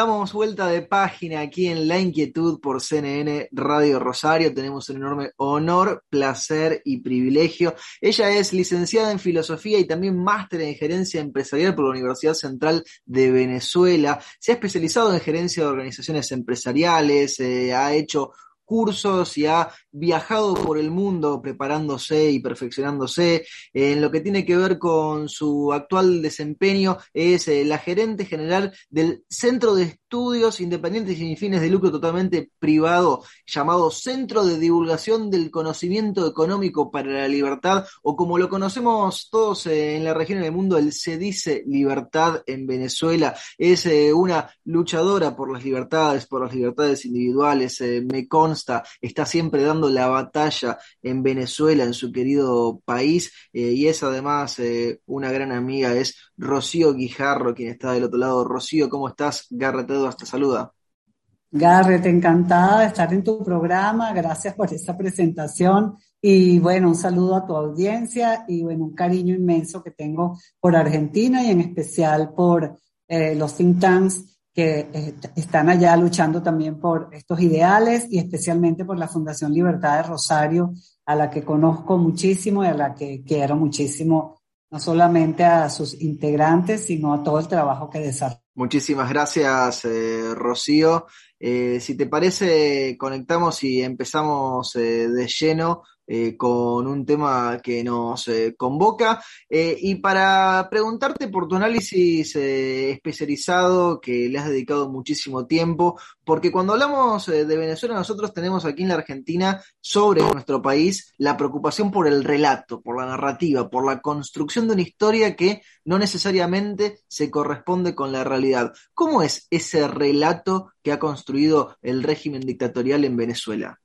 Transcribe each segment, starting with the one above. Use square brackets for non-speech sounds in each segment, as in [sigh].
Damos vuelta de página aquí en La Inquietud por CNN Radio Rosario. Tenemos un enorme honor, placer y privilegio. Ella es licenciada en filosofía y también máster en gerencia empresarial por la Universidad Central de Venezuela. Se ha especializado en gerencia de organizaciones empresariales, eh, ha hecho cursos y ha viajado por el mundo preparándose y perfeccionándose. En lo que tiene que ver con su actual desempeño es eh, la gerente general del Centro de Estudios Independientes y sin fines de lucro totalmente privado llamado Centro de Divulgación del Conocimiento Económico para la Libertad o como lo conocemos todos eh, en la región del mundo, el Se dice Libertad en Venezuela. Es eh, una luchadora por las libertades, por las libertades individuales, me consta, está siempre dando la batalla en Venezuela, en su querido país, eh, y es además eh, una gran amiga, es Rocío Guijarro, quien está del otro lado. Rocío, ¿cómo estás? Garrett te saluda. Garrett, encantada de estar en tu programa, gracias por esta presentación y bueno, un saludo a tu audiencia y bueno, un cariño inmenso que tengo por Argentina y en especial por eh, los think tanks que eh, están allá luchando también por estos ideales y especialmente por la Fundación Libertad de Rosario, a la que conozco muchísimo y a la que quiero muchísimo, no solamente a sus integrantes, sino a todo el trabajo que desarrollan. Muchísimas gracias, eh, Rocío. Eh, si te parece, conectamos y empezamos de lleno eh, con un tema que nos eh, convoca. Eh, y para preguntarte por tu análisis especializado, que le has dedicado muchísimo tiempo, porque cuando hablamos de Venezuela, nosotros tenemos aquí en la Argentina, sobre nuestro país, la preocupación por el relato, por la narrativa, por la construcción de una historia que no necesariamente se corresponde con la realidad. ¿Cómo es ese relato que ha construido el régimen dictatorial en Venezuela?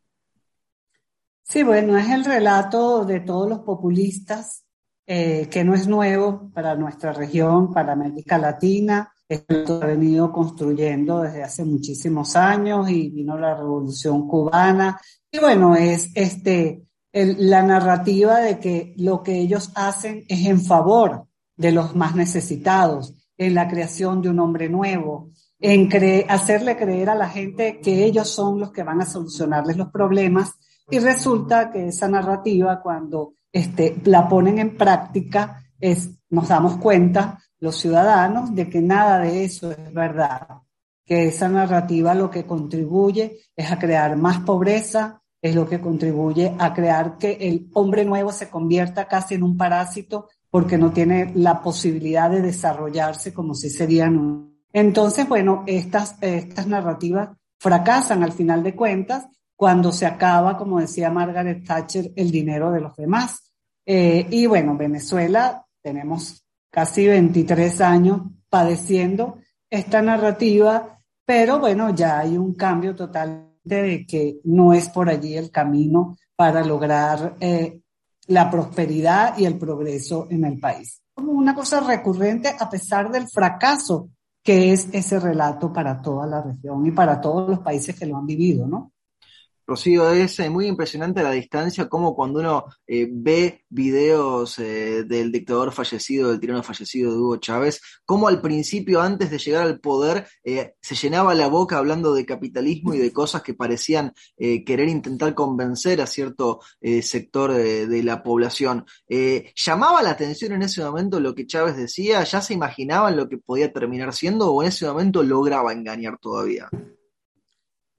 Sí, bueno, es el relato de todos los populistas, eh, que no es nuevo para nuestra región, para América Latina. Esto ha venido construyendo desde hace muchísimos años y vino la revolución cubana. Y bueno, es este, la narrativa de que lo que ellos hacen es en favor de los más necesitados, en la creación de un hombre nuevo, en hacerle creer a la gente que ellos son los que van a solucionarles los problemas. Y resulta que esa narrativa, cuando este, la ponen en práctica, es, nos damos cuenta, los ciudadanos, de que nada de eso es verdad, que esa narrativa lo que contribuye es a crear más pobreza, es lo que contribuye a crear que el hombre nuevo se convierta casi en un parásito porque no tiene la posibilidad de desarrollarse como si serían. Entonces, bueno, estas, estas narrativas fracasan al final de cuentas cuando se acaba, como decía Margaret Thatcher, el dinero de los demás. Eh, y bueno, Venezuela tenemos casi 23 años padeciendo esta narrativa, pero bueno, ya hay un cambio total de que no es por allí el camino para lograr eh, la prosperidad y el progreso en el país. Como una cosa recurrente a pesar del fracaso que es ese relato para toda la región y para todos los países que lo han vivido, ¿no? Rocío, es eh, muy impresionante la distancia, como cuando uno eh, ve videos eh, del dictador fallecido, del tirano fallecido de Hugo Chávez, como al principio, antes de llegar al poder, se llenaba la boca hablando de capitalismo y de cosas que parecían querer intentar convencer a cierto sector de, la población. ¿Llamaba la atención en ese momento lo que Chávez decía? ¿Ya se imaginaban lo que podía terminar siendo o en ese momento lograba engañar todavía?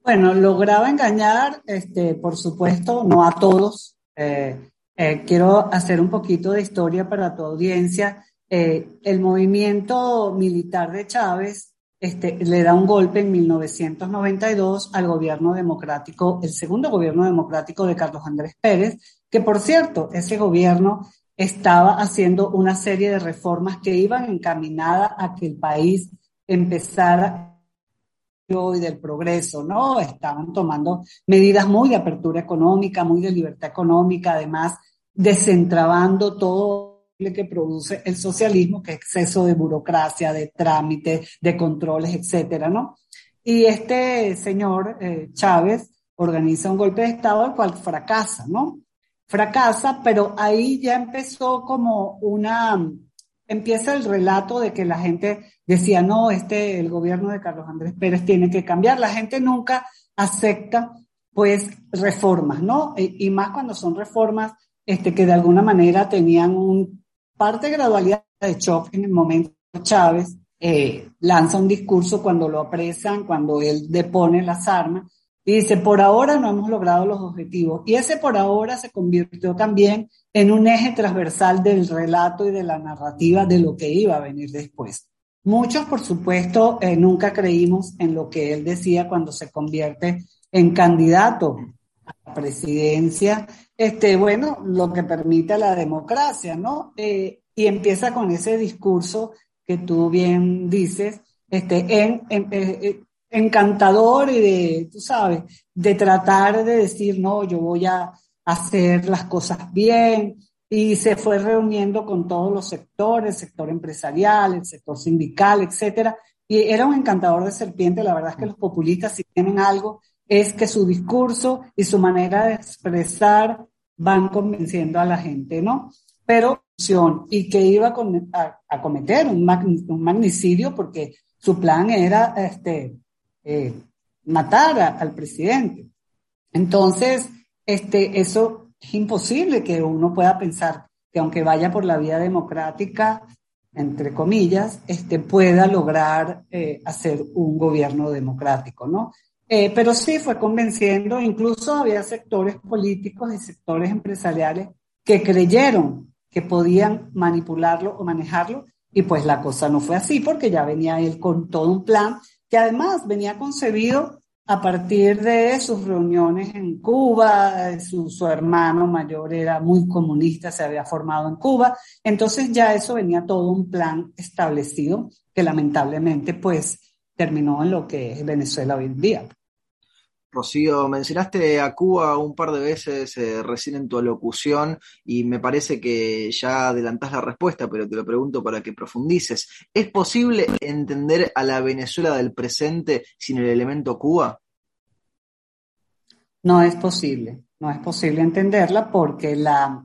Bueno, lograba engañar, este, por supuesto, no a todos. Eh, eh, quiero hacer un poquito de historia para tu audiencia. Eh, el movimiento militar de Chávez este, le da un golpe en 1992 al gobierno democrático, el segundo gobierno democrático de Carlos Andrés Pérez, que por cierto, ese gobierno estaba haciendo una serie de reformas que iban encaminadas a que el país empezara y del progreso, ¿no? Estaban tomando medidas muy de apertura económica, muy de libertad económica, además desentrabando todo que produce el socialismo, que es exceso de burocracia, de trámite, de controles, etcétera, ¿no? Y este señor eh, Chávez organiza un golpe de Estado al cual fracasa, ¿no? Fracasa, pero ahí ya empezó como una, empieza el relato de que la gente decía, no, este, el gobierno de Carlos Andrés Pérez tiene que cambiar. La gente nunca acepta, pues, reformas, ¿no? Y, más cuando son reformas, este, que de alguna manera tenían un parte de gradualidad de shock en el momento Chávez eh, lanza un discurso cuando lo apresan, cuando él depone las armas, y dice, por ahora no hemos logrado los objetivos. Y ese por ahora se convirtió también en un eje transversal del relato y de la narrativa de lo que iba a venir después. Muchos, por supuesto, eh, nunca creímos en lo que él decía cuando se convierte en candidato a la presidencia, este, bueno, lo que permite la democracia, ¿no? Eh, y empieza con ese discurso que tú bien dices, este, en, eh, encantador y de, tú sabes, de tratar de decir, no, yo voy a hacer las cosas bien. Y se fue reuniendo con todos los sectores, el sector empresarial, el sector sindical, etcétera. Y era un encantador de serpiente. La verdad es que los populistas, si tienen algo, es que su discurso y su manera de expresar van convenciendo a la gente, ¿no? Pero, y que iba a, cometer un, un magnicidio porque su plan era este, eh, matar al presidente. Entonces, este, eso es imposible que uno pueda pensar que aunque vaya por la vía democrática, entre comillas, este, pueda lograr eh, hacer un gobierno democrático, ¿no? Eh, pero sí fue convenciendo, incluso había sectores políticos y sectores empresariales que creyeron que podían manipularlo o manejarlo, y pues la cosa no fue así, porque ya venía él con todo un plan que además venía concebido a partir de sus reuniones en Cuba, su, su, hermano mayor era muy comunista, se había formado en Cuba, entonces ya eso venía todo un plan establecido que lamentablemente pues terminó en lo que es Venezuela hoy en día. Rocío, mencionaste a Cuba un par de veces eh, recién en tu alocución y me parece que ya adelantás la respuesta, pero te lo pregunto para que profundices. ¿Es posible entender a la Venezuela del presente sin el elemento Cuba? No es posible, no es posible entenderla porque la,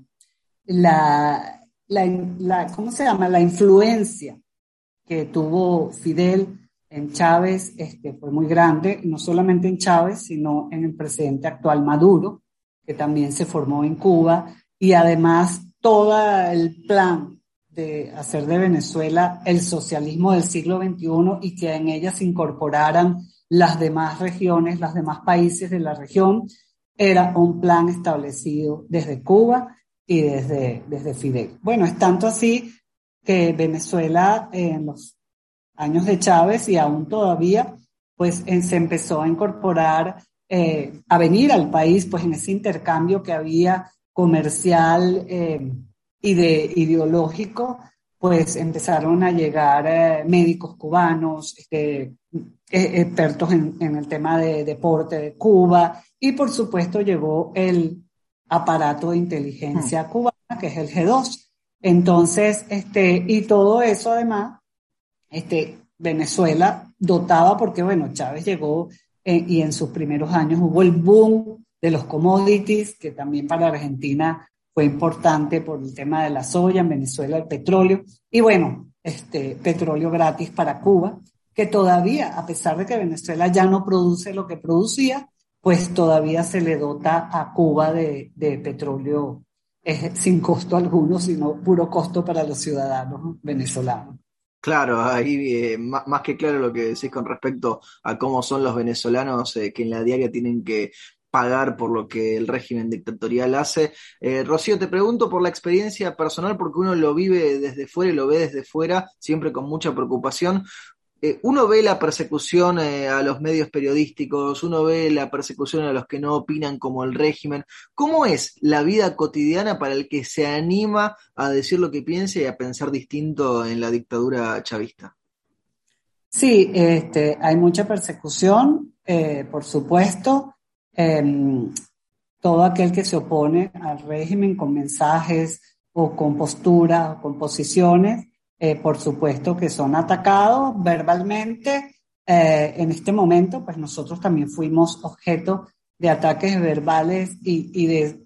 la, la ¿cómo se llama? La influencia que tuvo Fidel en Chávez este, fue muy grande, no solamente en Chávez, sino en el presidente actual Maduro, que también se formó en Cuba, y además todo el plan de hacer de Venezuela el socialismo del siglo XXI y que en ella se incorporaran las demás regiones, los demás países de la región, era un plan establecido desde Cuba y desde, desde Fidel. Bueno, es tanto así que Venezuela en los años de Chávez y aún todavía, pues se empezó a incorporar, eh, a venir al país, pues en ese intercambio que había comercial eh, y de ideológico, pues empezaron a llegar eh, médicos cubanos, este, expertos en, en, el tema de deporte de Cuba, y por supuesto llegó el aparato de inteligencia hmm. cubana, que es el G2. Entonces, este, y todo eso además este, Venezuela dotaba, porque bueno, Chávez llegó eh, y en sus primeros años hubo el boom de los commodities, que también para Argentina fue importante por el tema de la soya, en Venezuela el petróleo, y bueno, este petróleo gratis para Cuba, que todavía, a pesar de que Venezuela ya no produce lo que producía, pues todavía se le dota a Cuba de, petróleo eh, sin costo alguno, sino puro costo para los ciudadanos venezolanos. Claro, ahí eh, más, que claro lo que decís con respecto a cómo son los venezolanos eh, que en la diaria tienen que pagar por lo que el régimen dictatorial hace. Eh, Rocío, te pregunto por la experiencia personal, porque uno lo vive desde fuera y lo ve desde fuera, siempre con mucha preocupación. Eh, uno ve la persecución eh, a los medios periodísticos, uno ve la persecución a los que no opinan como el régimen. ¿Cómo es la vida cotidiana para el que se anima a decir lo que piensa y a pensar distinto en la dictadura chavista? Sí, este, hay mucha persecución, eh, por supuesto. Em, todo aquel que se opone al régimen con mensajes o con posturas o con posiciones, eh, por supuesto que son atacados verbalmente. Eh, en este momento, pues nosotros también fuimos objeto de ataques verbales y, y de,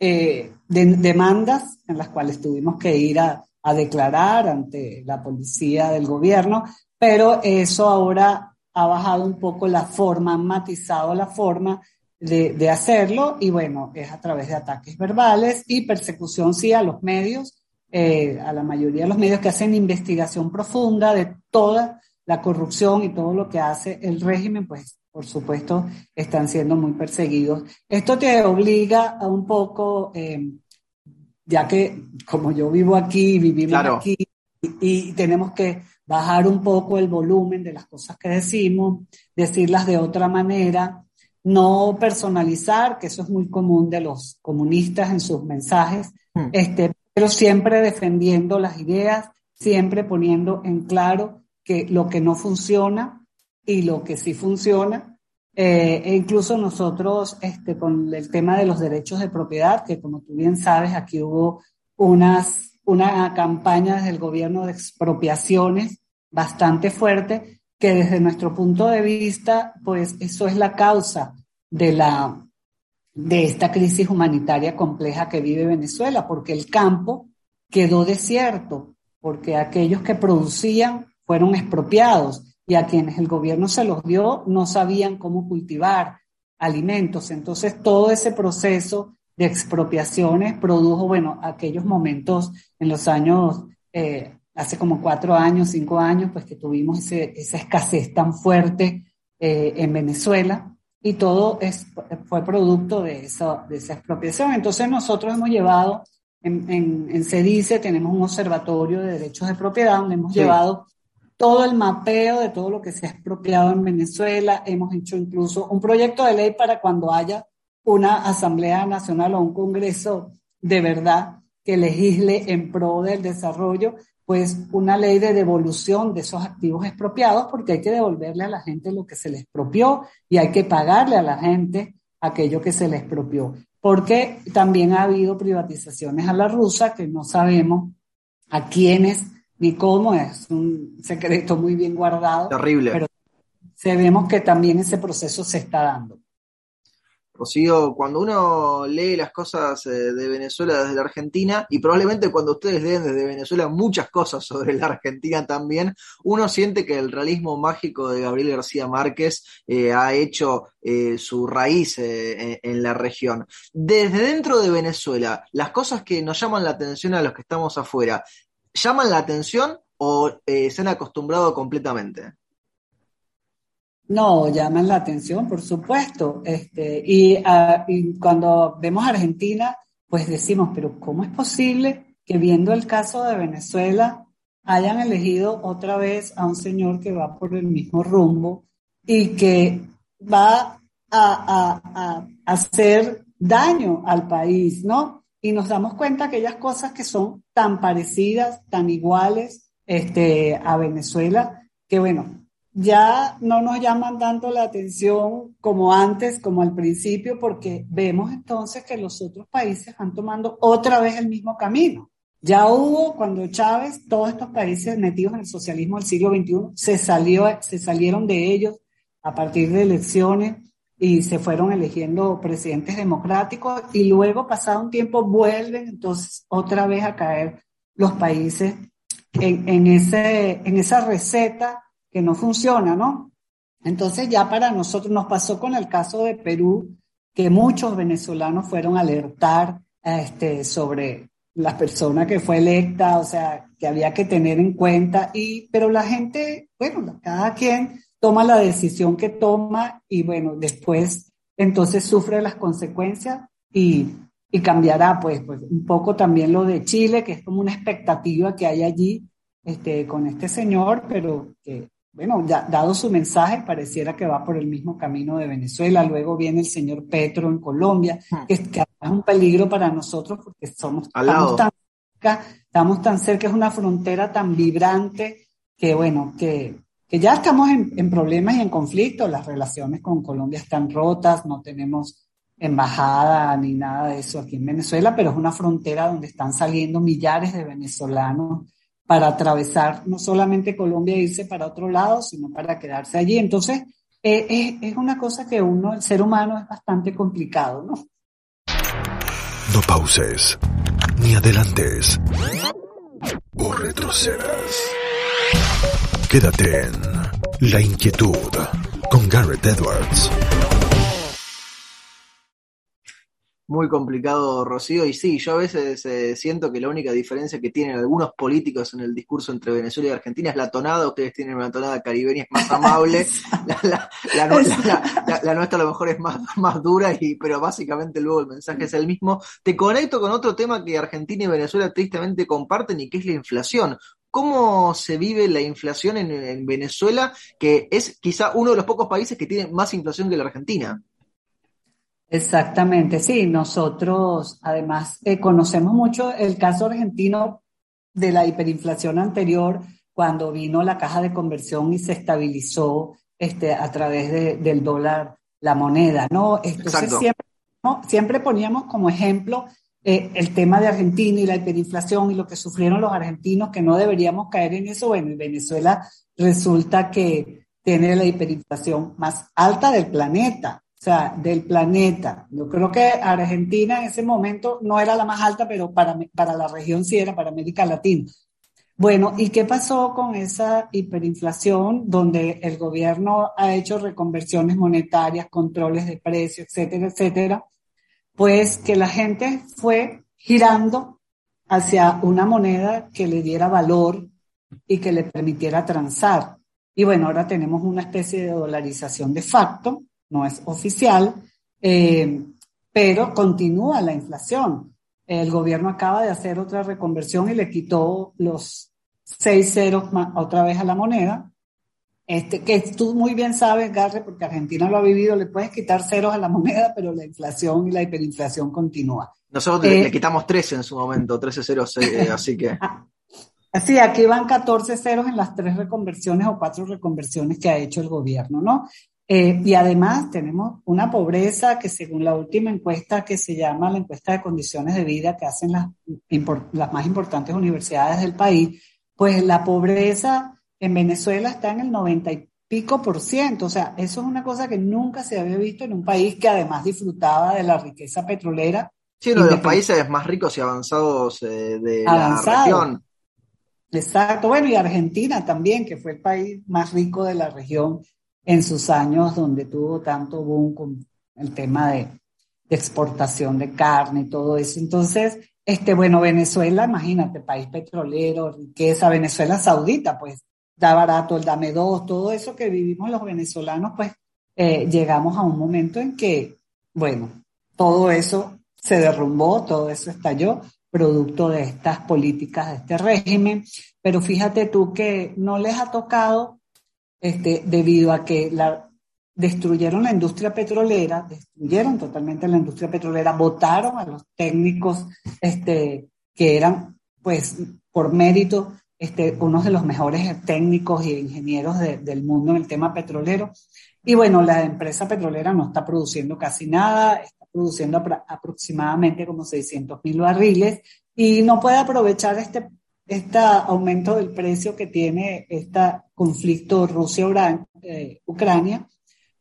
eh, de, demandas en las cuales tuvimos que ir a, a declarar ante la policía del gobierno, pero eso ahora ha bajado un poco la forma, han matizado la forma de, de, hacerlo y bueno, es a través de ataques verbales y persecución sí a los medios, eh, a la mayoría de los medios que hacen investigación profunda de toda la corrupción y todo lo que hace el régimen, pues por supuesto están siendo muy perseguidos. Esto te obliga a un poco, eh, ya que como yo vivo aquí, vivimos Claro. aquí y, y tenemos que bajar un poco el volumen de las cosas que decimos, decirlas de otra manera, no personalizar, que eso es muy común de los comunistas en sus mensajes, Hmm. este, pero siempre defendiendo las ideas, siempre poniendo en claro que lo que no funciona y lo que sí funciona. Eh, e incluso nosotros, este, con el tema de los derechos de propiedad, que como tú bien sabes, aquí hubo unas, una campaña desde el gobierno de expropiaciones bastante fuerte, que desde nuestro punto de vista, pues eso es la causa de la, de esta crisis humanitaria compleja que vive Venezuela, porque el campo quedó desierto, porque aquellos que producían fueron expropiados y a quienes el gobierno se los dio no sabían cómo cultivar alimentos. Entonces todo ese proceso de expropiaciones produjo, bueno, aquellos momentos en los años, eh, hace como cuatro años, cinco años, pues que tuvimos esa escasez tan fuerte eh, en Venezuela y todo es, fue producto de esa, de esa expropiación. Entonces nosotros hemos llevado, en, en, en CEDICE tenemos un observatorio de derechos de propiedad donde hemos Sí. llevado todo el mapeo de todo lo que se ha expropiado en Venezuela. Hemos hecho incluso un proyecto de ley para cuando haya una Asamblea Nacional o un Congreso de verdad que legisle en pro del desarrollo, pues una ley de devolución de esos activos expropiados, porque hay que devolverle a la gente lo que se les expropió y hay que pagarle a la gente aquello que se les expropió. Porque también ha habido privatizaciones a la rusa que no sabemos a quiénes ni cómo, es un secreto muy bien guardado, Terrible. pero sabemos que también ese proceso se está dando. Rocío, cuando uno lee las cosas eh, de Venezuela desde la Argentina, y probablemente cuando ustedes leen desde Venezuela muchas cosas sobre la Argentina también, uno siente que el realismo mágico de Gabriel García Márquez eh, ha hecho eh, su raíz en, la región. Desde dentro de Venezuela, las cosas que nos llaman la atención a los que estamos afuera, ¿llaman la atención o se han acostumbrado completamente? No, llaman la atención, por supuesto. Este, y, uh, cuando vemos Argentina, pues decimos, pero ¿cómo es posible que viendo el caso de Venezuela hayan elegido otra vez a un señor que va por el mismo rumbo y que va a, a, a hacer daño al país, ¿no? Y nos damos cuenta aquellas cosas que son tan parecidas, tan iguales este, a Venezuela, que bueno, ya no nos llaman tanto la atención como antes, como al principio, porque vemos entonces que los otros países están tomando otra vez el mismo camino. Ya hubo, cuando Chávez, todos estos países metidos en el socialismo del siglo XXI, se, salió, se salieron de ellos a partir de elecciones y se fueron eligiendo presidentes democráticos y luego, pasado un tiempo, vuelven entonces otra vez a caer los países en, ese, en esa receta que no funciona, ¿no? Entonces ya para nosotros nos pasó con el caso de Perú, que muchos venezolanos fueron a alertar este, sobre la persona que fue electa, o sea, que había que tener en cuenta, y, pero la gente, bueno, cada quien toma la decisión que toma y bueno, después entonces sufre las consecuencias y, y cambiará pues, pues un poco también lo de Chile, que es como una expectativa que hay allí este, con este señor, pero que bueno, ya, dado su mensaje, pareciera que va por el mismo camino de Venezuela. Luego viene el señor Petro en Colombia, que, que es un peligro para nosotros porque somos estamos tan, cerca, estamos tan cerca, es una frontera tan vibrante que, bueno, que, que ya estamos en, en, problemas y en conflicto. Las relaciones con Colombia están rotas, no tenemos embajada ni nada de eso aquí en Venezuela, pero es una frontera donde están saliendo millares de venezolanos para atravesar no solamente Colombia e irse para otro lado, sino para quedarse allí. Entonces, eh, es, una cosa que uno, el ser humano, es bastante complicado, ¿no? No pauses, ni adelantes, o retrocedas. Quédate en La Inquietud con Garrett Edwards. Muy complicado, Rocío. Y sí, yo a veces eh, siento que la única diferencia que tienen algunos políticos en el discurso entre Venezuela y Argentina es la tonada. Ustedes tienen una tonada caribeña, es más [laughs] amable. la, nuestra a lo mejor es más, más dura, y, pero básicamente luego el mensaje es el mismo. Te conecto con otro tema que Argentina y Venezuela tristemente comparten y que es la inflación. ¿Cómo se vive la inflación en, en Venezuela, que es quizá uno de los pocos países que tiene más inflación que la Argentina? Exactamente, sí, nosotros además eh, conocemos mucho el caso argentino de la hiperinflación anterior, cuando vino la caja de conversión y se estabilizó este, a través del dólar la moneda, ¿no? Entonces siempre, siempre, poníamos como ejemplo eh, el tema de Argentina y la hiperinflación y lo que sufrieron los argentinos, que no deberíamos caer en eso. Bueno, en Venezuela resulta que tiene la hiperinflación más alta del planeta. Sea, del planeta. Yo creo que Argentina en ese momento no era la más alta, pero para, para la región sí era, para América Latina. Bueno, ¿y qué pasó con esa hiperinflación donde el gobierno ha hecho reconversiones monetarias, controles de precios, etcétera, etcétera? Pues que la gente fue girando hacia una moneda que le diera valor y que le permitiera transar. Y bueno, ahora tenemos una especie de dolarización de facto, no es oficial, eh, pero continúa la inflación. El gobierno acaba de hacer otra reconversión y le quitó los seis ceros otra vez a la moneda. Este, que tú muy bien sabes, Garre, porque Argentina lo ha vivido, le puedes quitar ceros a la moneda, pero la inflación y la hiperinflación continúa. Nosotros le, eh, quitamos 13 en su momento, 13 ceros, eh, [laughs] así que... Así, aquí van 14 ceros en las tres reconversiones o cuatro reconversiones que ha hecho el gobierno, ¿no? Eh, y además tenemos una pobreza que según la última encuesta que se llama la encuesta de condiciones de vida que hacen las, las más importantes universidades del país, pues la pobreza en Venezuela está en el 90 y pico por ciento. O sea, eso es una cosa que nunca se había visto en un país que además disfrutaba de la riqueza petrolera. Sí, uno de los países más ricos y avanzados eh, de la región. Exacto, bueno, y Argentina también, que fue el país más rico de la región en sus años donde tuvo tanto boom con el tema de, exportación de carne y todo eso. Entonces, este, bueno, Venezuela, imagínate, país petrolero, riqueza, Venezuela saudita, pues da barato el dame dos, todo eso que vivimos los venezolanos, pues eh, llegamos a un momento en que, bueno, todo eso se derrumbó, todo eso estalló, producto de estas políticas, de este régimen, pero fíjate tú que no les ha tocado este, debido a que la, destruyeron la industria petrolera, destruyeron totalmente la industria petrolera, votaron a los técnicos este, que eran, pues, por mérito, este, unos de los mejores técnicos y ingenieros del mundo en el tema petrolero. Y bueno, la empresa petrolera no está produciendo casi nada, está produciendo aproximadamente como 600 mil barriles y no puede aprovechar este este aumento del precio que tiene este conflicto Rusia-Ucrania,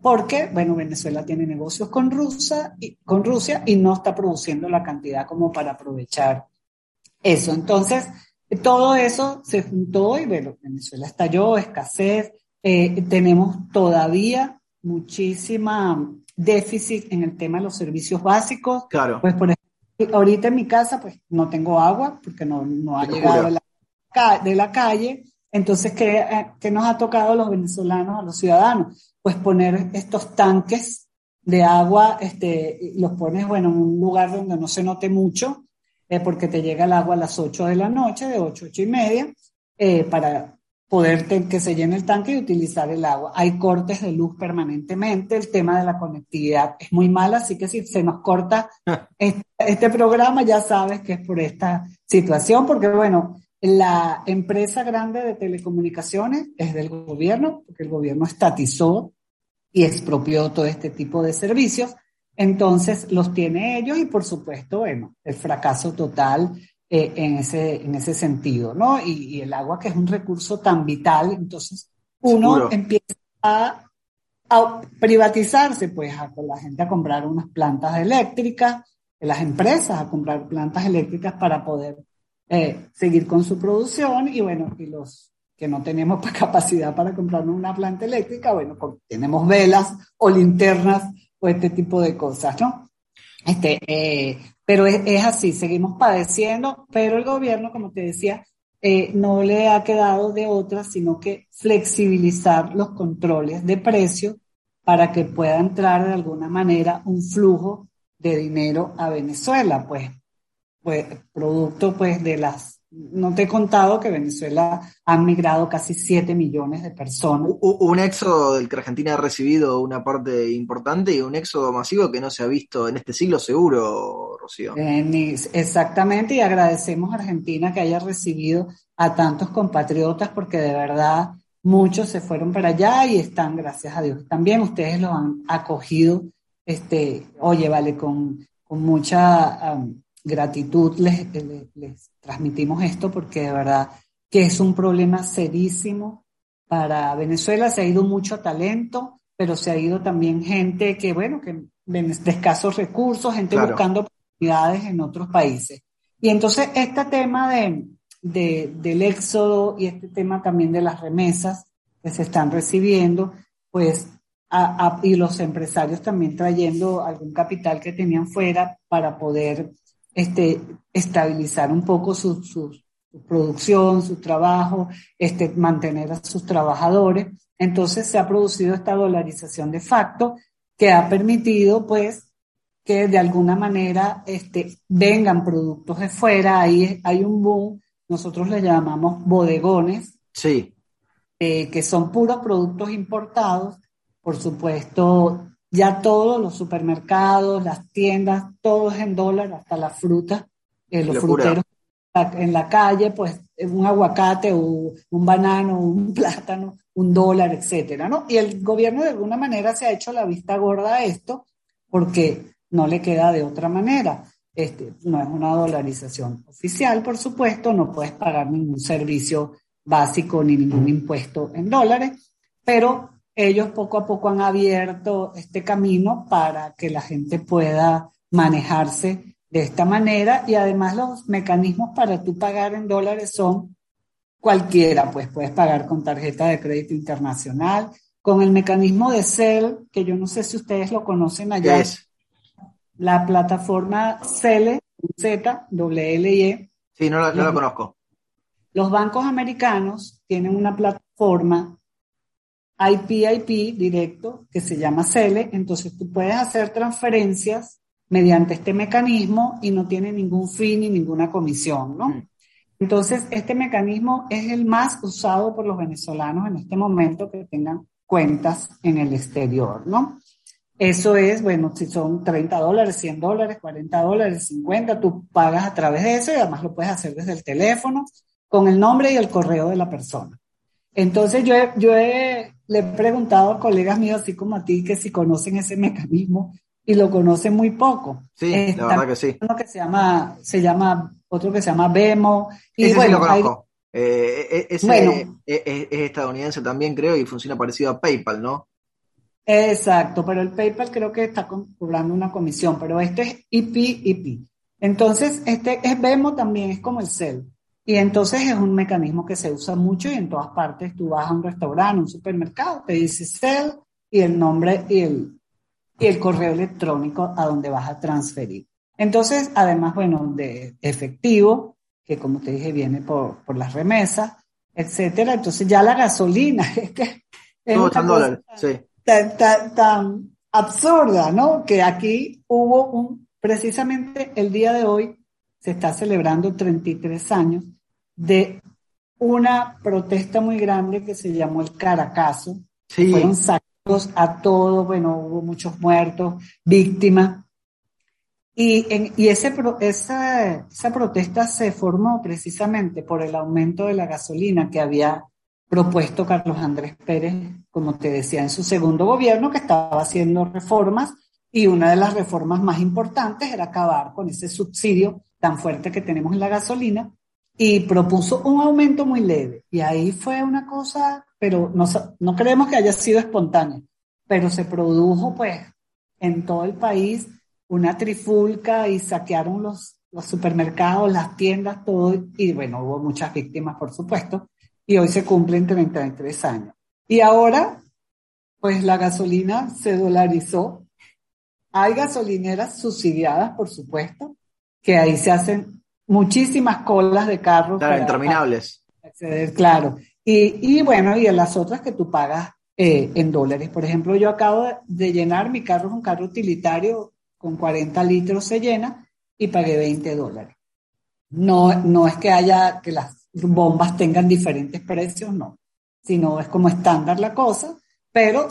porque, bueno, Venezuela tiene negocios con, Rusia y, con Rusia y no está produciendo la cantidad como para aprovechar eso. Entonces, todo eso se juntó y, bueno, Venezuela estalló, escasez, eh, tenemos todavía muchísima déficit en el tema de los servicios básicos. Claro. Pues, por ahorita en mi casa, pues no tengo agua porque no, no ha llegado la, de la calle. Entonces, eh, ¿qué, nos ha tocado a los venezolanos, a los ciudadanos? Pues poner estos tanques de agua, este, los pones, bueno, en un lugar donde no se note mucho, eh, porque te llega el agua a las 8 de la noche, de 8, 8 y media, eh, para poder que se llene el tanque y utilizar el agua. Hay cortes de luz permanentemente, el tema de la conectividad es muy mala, así que si se nos corta este, este, programa, ya sabes que es por esta situación, porque bueno, la empresa grande de telecomunicaciones es del gobierno, porque el gobierno estatizó y expropió todo este tipo de servicios. Entonces los tiene ellos y por supuesto, bueno, el fracaso total eh, en, ese, en ese sentido, ¿no? Y, el agua que es un recurso tan vital, entonces uno empieza a, privatizarse, pues a con la gente a comprar unas plantas eléctricas, las empresas a comprar plantas eléctricas para poder eh, seguir con su producción y bueno, y los que no tenemos [laughs] capacidad para comprar una planta eléctrica, bueno, tenemos velas o linternas o este tipo de cosas, ¿no? Este, eh, pero es, así, seguimos padeciendo, pero el gobierno, como te decía, eh, no le ha quedado de otra, sino que flexibilizar los controles de precio para que pueda entrar de alguna manera un flujo de dinero a Venezuela, pues, pues producto pues de las no te he contado que Venezuela ha migrado casi 7 millones de personas. Un éxodo del que Argentina ha recibido una parte importante y un éxodo masivo que no se ha visto en este siglo seguro, Exactamente, y agradecemos a Argentina que haya recibido a tantos compatriotas porque de verdad muchos se fueron para allá y están, gracias a Dios. También ustedes lo han acogido, este, oye, vale, con, con mucha gratitud les, les, transmitimos esto porque de verdad que es un problema serísimo para Venezuela. Se ha ido mucho talento, pero se ha ido también gente que, bueno, que de escasos recursos, gente buscando en otros países. Y entonces este tema de, de, del éxodo y este tema también de las remesas que se están recibiendo, pues y los empresarios también trayendo algún capital que tenían fuera para poder este, estabilizar un poco su, su, producción, su trabajo, este, mantener a sus trabajadores. Entonces se ha producido esta dolarización de facto que ha permitido pues que de alguna manera este, vengan productos de fuera. Ahí hay un boom, nosotros le llamamos bodegones. Sí. Eh, que son puros productos importados. Por supuesto, ya todos los supermercados, las tiendas, todo es en dólar, hasta la fruta, eh, los fruteros en la calle, pues un aguacate o un banano, un [laughs] plátano, un dólar, etcétera, ¿no? Y el gobierno de alguna manera se ha hecho la vista gorda a esto porque no le queda de otra manera. Este, no es una dolarización oficial, por supuesto, no puedes pagar ningún servicio básico ni ningún impuesto en dólares, pero ellos poco a poco han abierto este camino para que la gente pueda manejarse de esta manera y además los mecanismos para tú pagar en dólares son cualquiera, pues puedes pagar con tarjeta de crédito internacional, con el mecanismo de CEL, que yo no sé si ustedes lo conocen allá. La plataforma CEL, Z, W E. Sí, no la, no la conozco. Los bancos americanos tienen una plataforma IP-IP directo que se llama CELE, entonces tú puedes hacer transferencias mediante este mecanismo y no tiene ningún fin ni ninguna comisión, ¿no? Mm. Entonces, este mecanismo es el más usado por los venezolanos en este momento que tengan cuentas en el exterior, ¿no? Eso es, bueno, si son 30 dólares, 100 dólares, 40 dólares, 50, tú pagas a través de eso y además lo puedes hacer desde el teléfono con el nombre y el correo de la persona. Entonces yo yo he le he preguntado a colegas míos, así como a ti, que si conocen ese mecanismo y lo conocen muy poco. Sí, la verdad que sí. Uno que se llama, se llama, otro que se llama Vemo. Y ese bueno, sí lo conozco. Eh, eh, ese es, estadounidense también, creo, y funciona parecido a PayPal, ¿no? Exacto, pero el PayPal creo que está cobrando una comisión, pero este es IP-IP. Entonces, este es Vemo también, es como el CEL. Y entonces es un mecanismo que se usa mucho y en todas partes tú vas a un restaurante, un supermercado, te dice cel y el nombre y el, y el correo electrónico a donde vas a transferir. Entonces, además, bueno, de efectivo, que como te dije viene por, por las remesas, etcétera. Entonces ya la gasolina, [laughs] es que es dólares, sí. Tan, tan, tan absurda, ¿no? Que aquí hubo un, precisamente el día de hoy, se está celebrando 33 años de una protesta muy grande que se llamó el Caracazo. Fueron sacos a todo, bueno, hubo muchos muertos, víctimas. Y, en, y ese, esa, esa protesta se formó precisamente por el aumento de la gasolina que había propuesto Carlos Andrés Pérez, como te decía, en su segundo gobierno, que estaba haciendo reformas Y una de las reformas más importantes era acabar con ese subsidio tan fuerte que tenemos en la gasolina y propuso un aumento muy leve. Y ahí fue una cosa, pero no, no creemos que haya sido espontánea, pero se produjo pues en todo el país una trifulca y saquearon los, los supermercados, las tiendas, todo, y bueno, hubo muchas víctimas, por supuesto, y hoy se cumplen 33 años. Y ahora, pues la gasolina se dolarizó. Hay gasolineras subsidiadas, por supuesto, que ahí se hacen muchísimas colas de carros. Claro, interminables. claro. Y, y, bueno, y en las otras que tú pagas eh, en dólares. Por ejemplo, yo acabo de llenar, mi carro es un carro utilitario con 40 litros se llena y pagué 20 dólares. No, no es que haya, que las bombas tengan diferentes precios, no, sino es como estándar la cosa, pero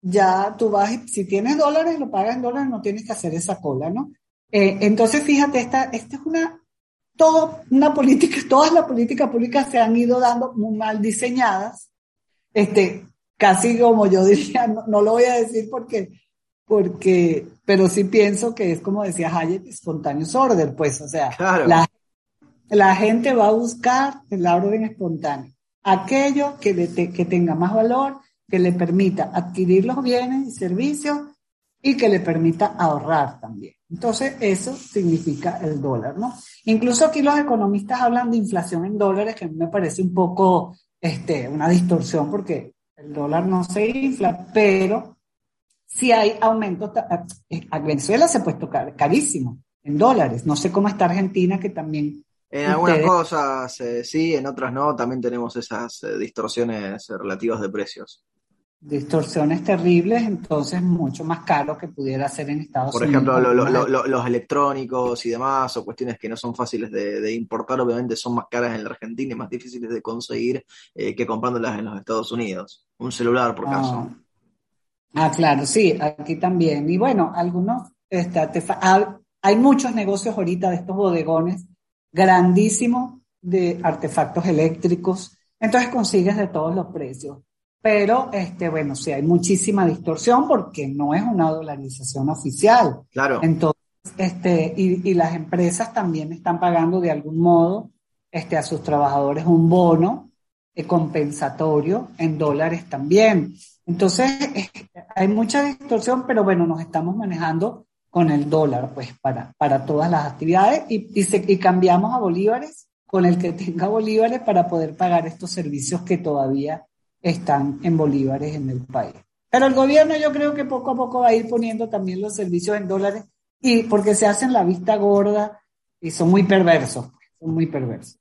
ya tú vas, si tienes dólares, lo pagas en dólares, no tienes que hacer esa cola, ¿no? Eh, entonces, fíjate, esta, esta es una, todo, una política, [laughs] todas las políticas públicas se han ido dando muy mal diseñadas, este, casi como yo [laughs] diría, no, lo voy a decir porque, porque, pero sí pienso que es como decía Hayek, espontáneo order, pues, o sea, la, la, gente va a buscar el orden espontáneo, aquello que, que tenga más valor, que le permita adquirir los bienes y servicios y que le permita ahorrar también. Entonces, eso significa el dólar, ¿no? Incluso aquí los economistas hablan de inflación en dólares, que me parece un poco este, una distorsión, porque el dólar no se infla, pero si hay aumentos. Eh, a Venezuela se ha puesto carísimo en dólares. No sé cómo está Argentina, que también. En algunas cosas eh, sí, en otras no. También tenemos esas eh, distorsiones relativas de precios distorsiones terribles, entonces mucho más caro que pudiera ser en Estados Unidos. Por ejemplo, los electrónicos y demás, o cuestiones que no son fáciles de, importar, obviamente son más caras en la Argentina y más difíciles de conseguir eh, que comprándolas en los Estados Unidos. Un celular, por caso. Ah. ah, claro, sí, aquí también. Y bueno, algunos, este, hay muchos negocios ahorita de estos bodegones grandísimos de artefactos eléctricos, entonces consigues de todos los precios pero este, bueno, sí hay muchísima distorsión porque no es una dolarización oficial. Claro. Entonces, este, y, y las empresas también están pagando de algún modo este, a sus trabajadores un bono eh, compensatorio en dólares también. Entonces, hay mucha distorsión, pero bueno, nos estamos manejando con el dólar, pues, para, para todas las actividades y, y, y cambiamos a bolívares con el que tenga bolívares para poder pagar estos servicios que todavía están en bolívares en el país. Pero el gobierno yo creo que poco a poco va a ir poniendo también los servicios en dólares y porque se hacen la vista gorda y son muy perversos, son muy perversos.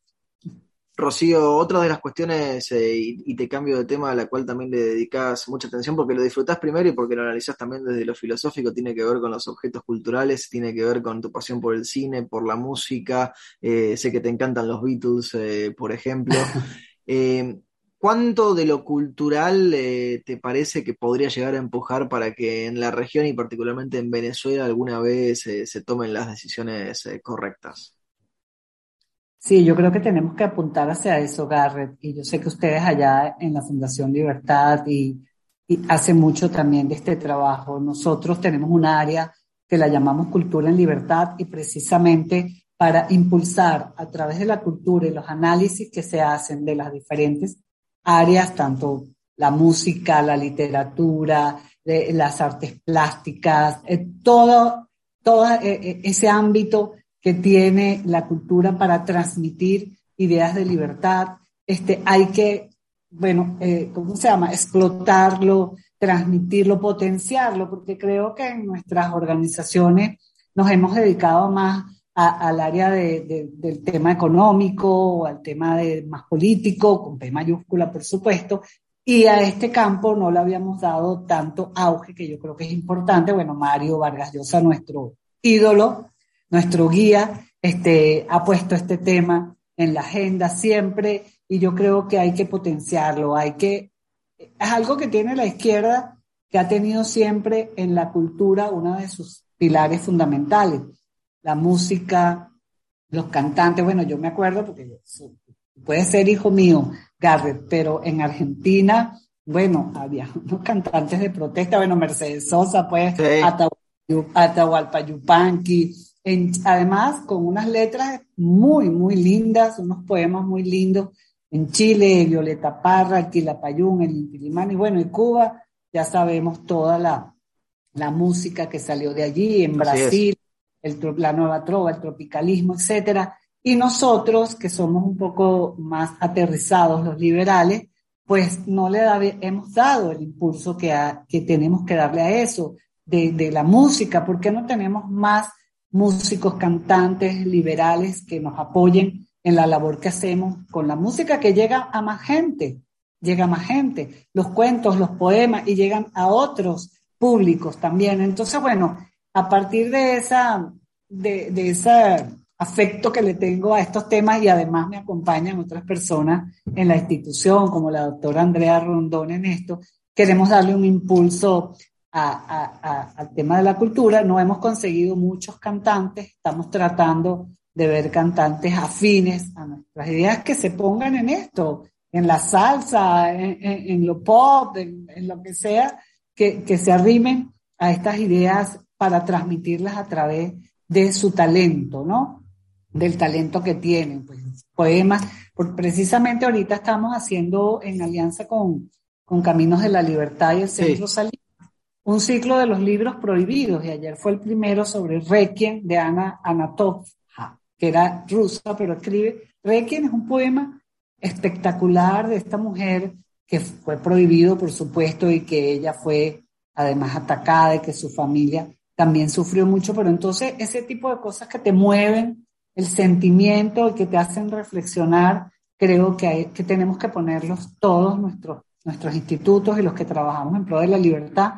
Rocío, otra de las cuestiones, eh, y, te cambio de tema, a la cual también le dedicas mucha atención porque lo disfrutás primero y porque lo analizás también desde lo filosófico, tiene que ver con los objetos culturales, tiene que ver con tu pasión por el cine, por la música, eh, sé que te encantan los Beatles, eh, por ejemplo. [laughs] ¿Cuánto de lo cultural eh, te parece que podría llegar a empujar para que en la región y particularmente en Venezuela alguna vez eh, se tomen las decisiones eh, correctas? Sí, yo creo que tenemos que apuntar hacia eso, Garrett. Y yo sé que ustedes allá en la Fundación Libertad y, y hacen mucho también de este trabajo. Nosotros tenemos un área que la llamamos Cultura en Libertad y precisamente para impulsar a través de la cultura y los análisis que se hacen de las diferentes áreas, tanto la música, la literatura, las artes plásticas, eh, todo, todo eh, eh, ese ámbito que tiene la cultura para transmitir ideas de libertad. Este, hay que, bueno, ¿cómo se llama? Explotarlo, transmitirlo, potenciarlo, porque creo que en nuestras organizaciones nos hemos dedicado más al área de, del tema económico, al tema de, más político, con P mayúscula, por supuesto, y a este campo no le habíamos dado tanto auge, que yo creo que es importante. Bueno, Mario Vargas Llosa, nuestro ídolo, nuestro guía, este, ha puesto este tema en la agenda siempre, y yo creo que hay que potenciarlo, hay que, es algo que tiene la izquierda, que ha tenido siempre en la cultura uno de sus pilares fundamentales. La música, los cantantes. Bueno, yo me acuerdo porque puede ser hijo mío, Garrett, pero en Argentina, bueno, había unos cantantes de protesta, bueno, Mercedes Sosa, pues, Atahualpa Yupanqui, además con unas letras muy, muy lindas, unos poemas muy lindos. En Chile, Violeta Parra, el Quilapayún, el Intilimán, y bueno, en Cuba ya sabemos toda la, la música que salió de allí, en Brasil, el, la nueva trova, el tropicalismo, etcétera. Y nosotros, que somos un poco más aterrizados, los liberales, pues no le hemos dado el impulso que, que tenemos que darle a eso, de, de la música. ¿Por qué no tenemos más músicos, cantantes liberales que nos apoyen en la labor que hacemos con la música que llega a más gente? Llega a más gente. Los cuentos, los poemas y llegan a otros públicos también. Entonces, bueno, a partir de esa, de, de esa afecto que le tengo a estos temas y además me acompañan otras personas en la institución, como la doctora Andrea Rondón en esto, queremos darle un impulso al tema de la cultura. No hemos conseguido muchos cantantes, estamos tratando de ver cantantes afines a nuestras ideas que se pongan en esto, en la salsa, en, lo pop, en, lo que sea, que, que se arrimen a estas ideas para transmitirlas a través de su talento, ¿no? del talento que tienen, pues poemas. precisamente ahorita estamos haciendo en alianza con, con Caminos de la Libertad y el Centro Salinas un ciclo de los libros prohibidos y ayer fue el primero sobre Requiem de Ana Anatov, que era rusa, pero escribe. Requiem es un poema espectacular de esta mujer que fue prohibido, por supuesto, y que ella fue además atacada y que su familia también sufrió mucho, pero entonces ese tipo de cosas que te mueven el sentimiento que te hacen reflexionar, creo que, hay, que tenemos que ponerlos todos nuestros, nuestros institutos y los que trabajamos en pro de la libertad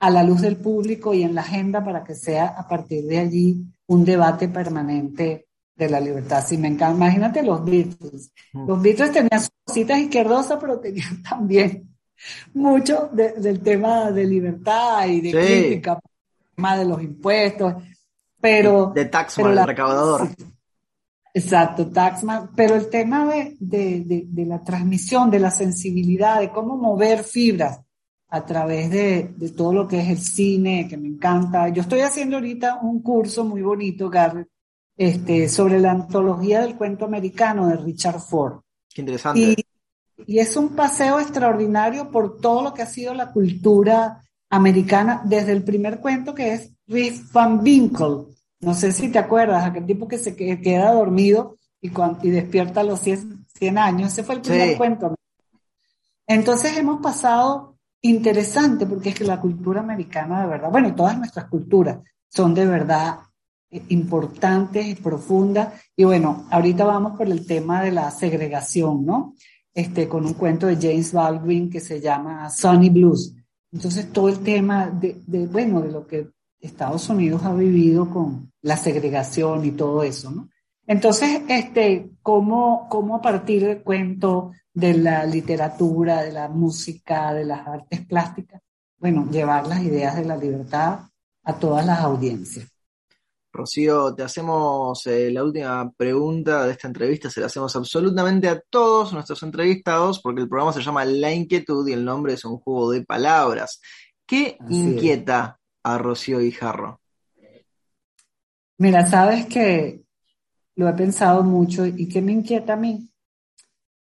a la luz del público y en la agenda para que sea a partir de allí un debate permanente de la libertad. Si me encanta, imagínate los Beatles. Los Beatles tenían sus cositas izquierdosas, pero tenían [laughs] también mucho del tema de libertad y de crítica, más de los impuestos. Pero, de Taxman, el recaudador. Exacto, Taxman. Pero el tema de, de, de, la transmisión, de la sensibilidad, de cómo mover fibras a través de, de, todo lo que es el cine, que me encanta. Yo estoy haciendo ahorita un curso muy bonito, Garrett, este, sobre la antología del cuento americano de Richard Ford. Qué interesante. Y, y es un paseo extraordinario por todo lo que ha sido la cultura americana, desde el primer cuento que es Riff Van Winkle. No sé si te acuerdas, aquel tipo que se queda dormido y, y despierta a los 100, años. Ese fue el primer cuento. Entonces hemos pasado interesante porque es que la cultura americana de verdad, bueno, todas nuestras culturas son de verdad eh, importantes y profundas. Y bueno, ahorita vamos por el tema de la segregación, ¿no? Este, con un cuento de James Baldwin que se llama Sunny Blues. Entonces, todo el tema de, de, bueno, de lo que Estados Unidos ha vivido con la segregación y todo eso, ¿no? Entonces, este, ¿cómo, cómo a partir del cuento, de la literatura, de la música, de las artes plásticas, bueno, llevar las ideas de la libertad a todas las audiencias? Rocío, te hacemos eh, la última pregunta de esta entrevista, se la hacemos absolutamente a todos nuestros entrevistados, porque el programa se llama La Inquietud y el nombre es un juego de palabras. ¿Qué inquieta a Rocío Guijarro? Mira, sabes que lo he pensado mucho y ¿qué me inquieta a mí?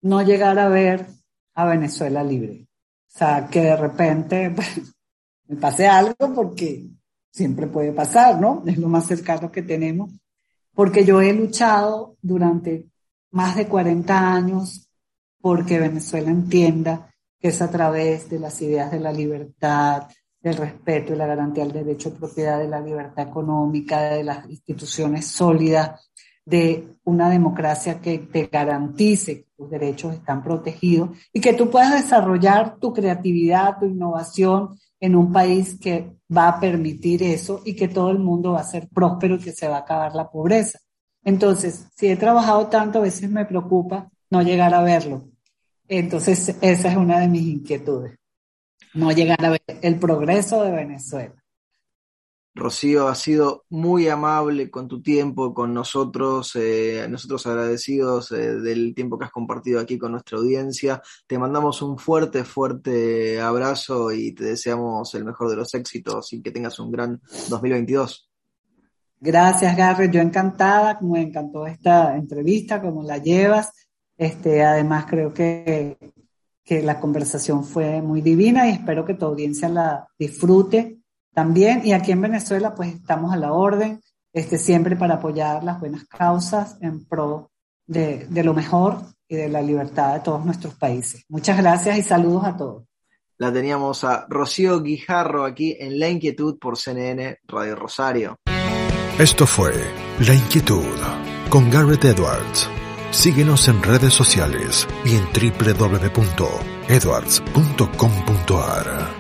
No llegar a ver a Venezuela libre. O sea, que de repente [laughs] me pase algo porque siempre puede pasar, ¿no? Es lo más cercano que tenemos, porque yo he luchado durante más de 40 años porque Venezuela entienda que es a través de las ideas de la libertad, del respeto y la garantía del derecho a propiedad, de la libertad económica, de las instituciones sólidas, de una democracia que te garantice que tus derechos están protegidos y que tú puedas desarrollar tu creatividad, tu innovación en un país que va a permitir eso y que todo el mundo va a ser próspero y que se va a acabar la pobreza. Entonces, si he trabajado tanto, a veces me preocupa no llegar a verlo. Entonces, esa es una de mis inquietudes, no llegar a ver el progreso de Venezuela. Rocío, has sido muy amable con tu tiempo, con nosotros, eh, nosotros agradecidos eh, del tiempo que has compartido aquí con nuestra audiencia. Te mandamos un fuerte, fuerte abrazo y te deseamos el mejor de los éxitos y que tengas un gran 2022. Gracias, Garrett. Yo encantada, me encantó esta entrevista, como la llevas. Este, además, creo que, que la conversación fue muy divina y espero que tu audiencia la disfrute también. Y aquí en Venezuela, pues estamos a la orden, este, siempre para apoyar las buenas causas en pro de, de lo mejor y de la libertad de todos nuestros países. Muchas gracias y saludos a todos. La teníamos a Rocío Guijarro aquí en La Inquietud por CNN Radio Rosario. Esto fue La Inquietud con Garrett Edwards. Síguenos en redes sociales y en www.edwards.com.ar.